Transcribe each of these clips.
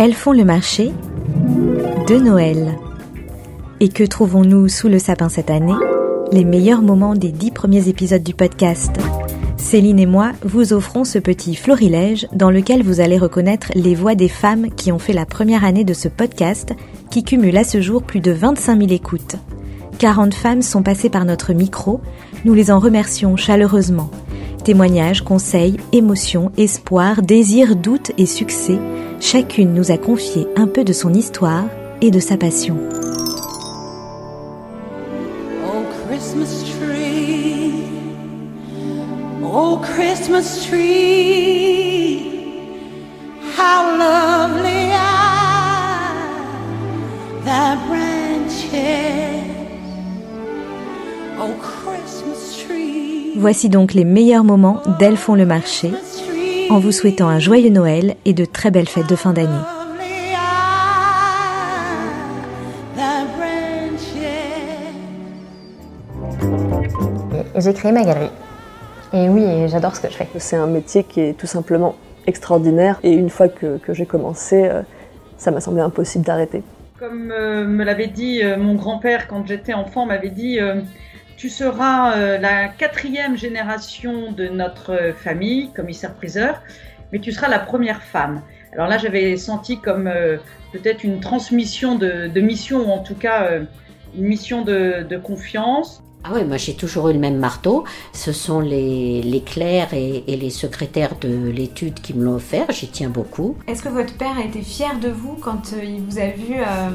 Elles font le marché de Noël. Et que trouvons-nous sous le sapin cette année? Les meilleurs moments des dix premiers épisodes du podcast. Céline et moi vous offrons ce petit florilège dans lequel vous allez reconnaître les voix des femmes qui ont fait la première année de ce podcast qui cumule à ce jour plus de 25 000 écoutes. 40 femmes sont passées par notre micro, nous les en remercions chaleureusement. Témoignages, conseils, émotions, espoirs, désirs, doutes et succès, chacune nous a confié un peu de son histoire et de sa passion. Oh oh Voici donc les meilleurs moments d'Elles font le marché, en vous souhaitant un joyeux Noël et de très belles fêtes de fin d'année. j'ai créé ma galerie. Et oui, j'adore ce que je fais. C'est un métier qui est tout simplement extraordinaire et une fois que, que j'ai commencé, euh, ça m'a semblé impossible d'arrêter. Comme euh, me l'avait dit euh, mon grand-père quand j'étais enfant, m'avait dit euh, tu seras euh, la quatrième génération de notre famille, commissaire-priseur, mais tu seras la première femme. Alors là, j'avais senti comme euh, peut-être une transmission de, de mission, ou en tout cas euh, une mission de, de confiance. Ah oui, moi j'ai toujours eu le même marteau. Ce sont les, les clercs et, et les secrétaires de l'étude qui me l'ont offert. J'y tiens beaucoup. Est-ce que votre père a été fier de vous quand il vous a vu euh,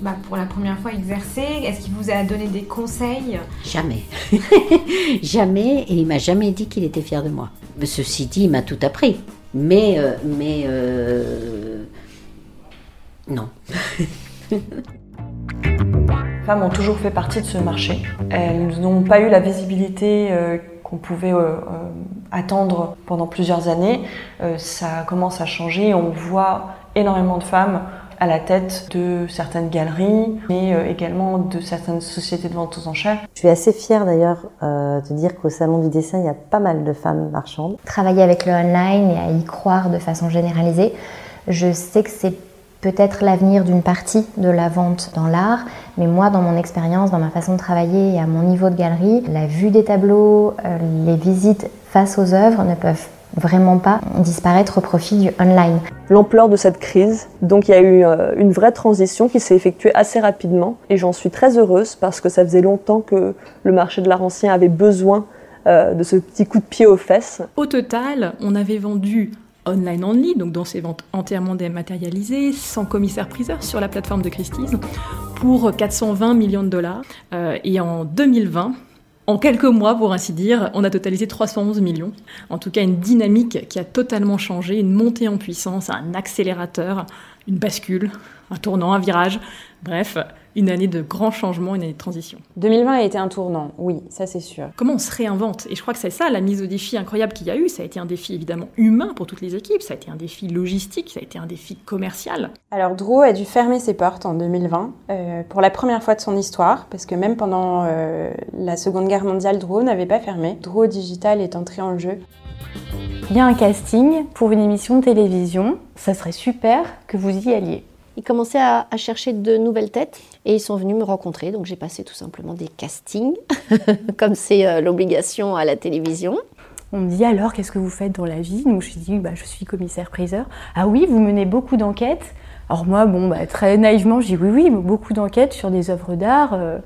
bah, pour la première fois exercer Est-ce qu'il vous a donné des conseils? Jamais. jamais. Et il m'a jamais dit qu'il était fier de moi. Ceci dit, il m'a tout appris. Mais, euh, mais, euh, non. Les femmes ont toujours fait partie de ce marché. Elles n'ont pas eu la visibilité euh, qu'on pouvait euh, euh, attendre pendant plusieurs années. Euh, ça commence à changer. On voit énormément de femmes à la tête de certaines galeries, mais euh, également de certaines sociétés de vente aux enchères. Je suis assez fière d'ailleurs euh, de dire qu'au Salon du dessin, il y a pas mal de femmes marchandes. Travailler avec le online et à y croire de façon généralisée, je sais que c'est peut-être l'avenir d'une partie de la vente dans l'art, mais moi, dans mon expérience, dans ma façon de travailler et à mon niveau de galerie, la vue des tableaux, euh, les visites face aux œuvres ne peuvent vraiment pas disparaître au profit du online. L'ampleur de cette crise, donc il y a eu euh, une vraie transition qui s'est effectuée assez rapidement et j'en suis très heureuse parce que ça faisait longtemps que le marché de l'art ancien avait besoin euh, de ce petit coup de pied aux fesses. Au total, on avait vendu online only, donc dans ces ventes entièrement dématérialisées, sans commissaire-priseur sur la plateforme de Christie's, pour 420 millions de dollars. Euh, et en 2020, en quelques mois, pour ainsi dire, on a totalisé 311 millions. En tout cas, une dynamique qui a totalement changé, une montée en puissance, un accélérateur, une bascule, un tournant, un virage. Bref, une année de grands changements, une année de transition. 2020 a été un tournant, oui, ça c'est sûr. Comment on se réinvente? Et je crois que c'est ça la mise au défi incroyable qu'il y a eu. Ça a été un défi évidemment humain pour toutes les équipes, ça a été un défi logistique, ça a été un défi commercial. Alors Dro a dû fermer ses portes en 2020 euh, pour la première fois de son histoire, parce que même pendant euh, la Seconde Guerre mondiale, Dro n'avait pas fermé. Dro Digital est entré en jeu. Il y a un casting pour une émission de télévision. Ça serait super que vous y alliez. Ils commençaient à, à, chercher de nouvelles têtes et ils sont venus me rencontrer. Donc j'ai passé tout simplement des castings, comme c'est euh, l'obligation à la télévision. On me dit alors qu'est-ce que vous faites dans la vie? Donc je dis bah, je suis commissaire-priseur. Ah oui, vous menez beaucoup d'enquêtes? Alors moi, bon, bah, très naïvement, je dis oui, oui, beaucoup d'enquêtes sur des œuvres d'art. Euh,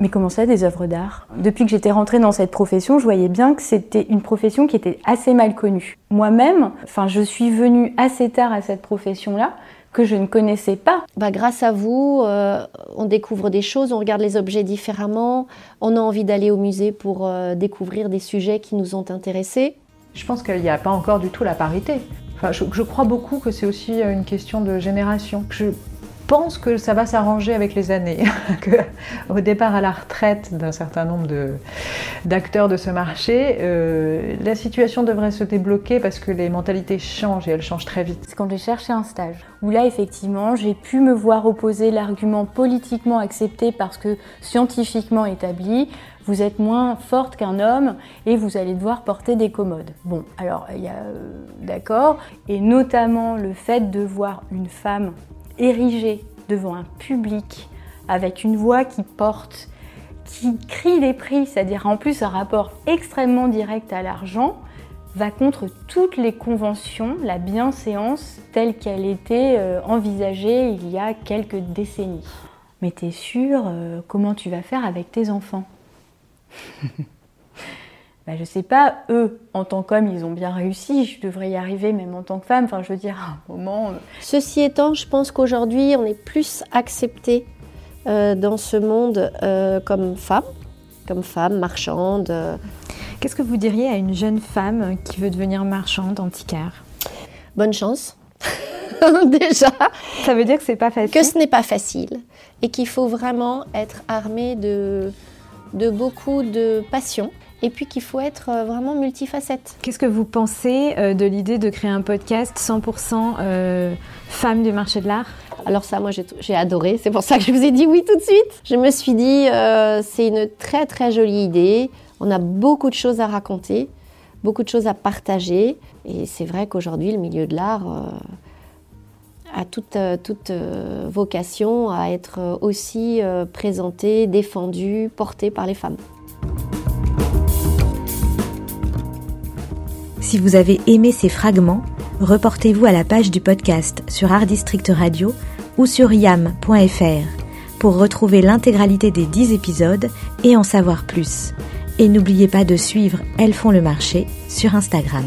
mais comment ça, des œuvres d'art? Depuis que j'étais rentrée dans cette profession, je voyais bien que c'était une profession qui était assez mal connue. Moi-même, enfin, je suis venue assez tard à cette profession-là que je ne connaissais pas. Bah, grâce à vous, euh, on découvre des choses, on regarde les objets différemment, on a envie d'aller au musée pour euh, découvrir des sujets qui nous ont intéressés. Je pense qu'il n'y a pas encore du tout la parité. Enfin, je, je crois beaucoup que c'est aussi une question de génération. Je pense que ça va s'arranger avec les années. au départ à la retraite d'un certain nombre d'acteurs de, de, ce marché, euh, la situation devrait se débloquer parce que les mentalités changent et elles changent très vite. C'est quand j'ai cherché un stage où là effectivement j'ai pu me voir opposer l'argument politiquement accepté parce que scientifiquement établi vous êtes moins forte qu'un homme et vous allez devoir porter des commodes. Bon, alors il y a euh, d'accord, et notamment le fait de voir une femme érigée devant un public avec une voix qui porte, qui crie des prix, c'est-à-dire en plus un rapport extrêmement direct à l'argent, va contre toutes les conventions, la bienséance telle qu'elle était euh, envisagée il y a quelques décennies. Mais t'es sûr euh, comment tu vas faire avec tes enfants? bah, Je sais pas, eux, en tant qu'hommes, ils ont bien réussi, je devrais y arriver même en tant que femme, enfin je veux dire, à un moment... Euh. Ceci étant, je pense qu'aujourd'hui, on est plus accepté dans ce monde comme femme, comme femme marchande. Qu'est-ce que vous diriez à une jeune femme qui veut devenir marchande antiquaire? Bonne chance. Déjà. Ça veut dire que c'est pas facile. Que ce n'est pas facile et qu'il faut vraiment être armé de, de beaucoup de passion et puis qu'il faut être euh, vraiment multifacette. Qu'est-ce que vous pensez euh, de l'idée de créer un podcast 100% euh, femmes du marché de l'art? Alors ça, moi j'ai adoré, c'est pour ça que je vous ai dit oui tout de suite. Je me suis dit, c'est une très très jolie idée. On a beaucoup de choses à raconter, beaucoup de choses à partager. Et c'est vrai qu'aujourd'hui, le milieu de l'art euh, a toute, euh, euh, vocation à être aussi présenté, défendu, porté par les femmes. Si vous avez aimé ces fragments, reportez-vous à la page du podcast sur Art District Radio ou sur yam.fr pour retrouver l'intégralité des 10 épisodes et en savoir plus. Et n'oubliez pas de suivre Elles font le marché sur Instagram.